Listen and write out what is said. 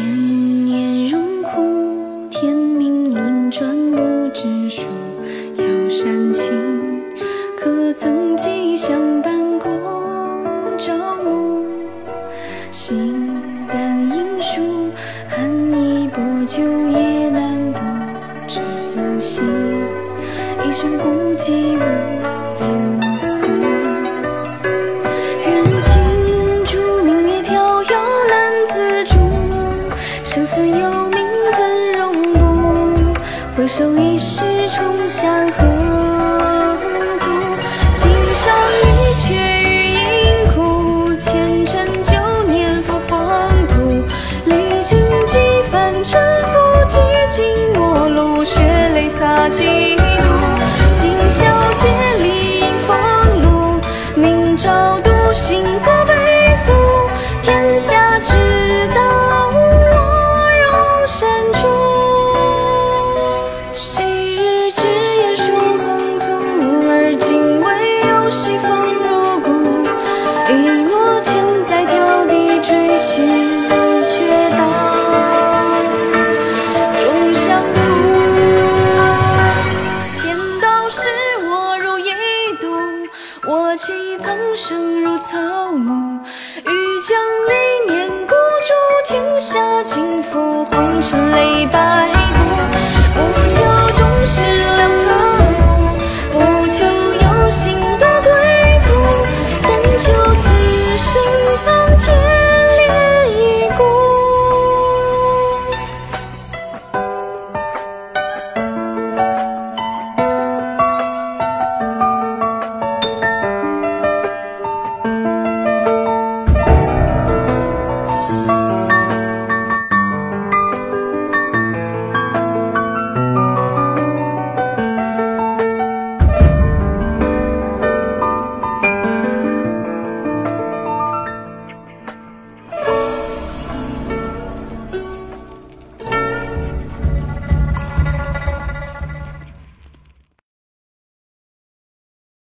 千年荣枯，天命轮转不知数。遥山青，可曾记相伴共朝暮？星淡影疏，寒衣薄酒夜难独。知音心，一生孤寂无人诉。又名怎容？不回首，一世重山河。弃苍生如草木欲将一念孤注天下尽付红尘泪白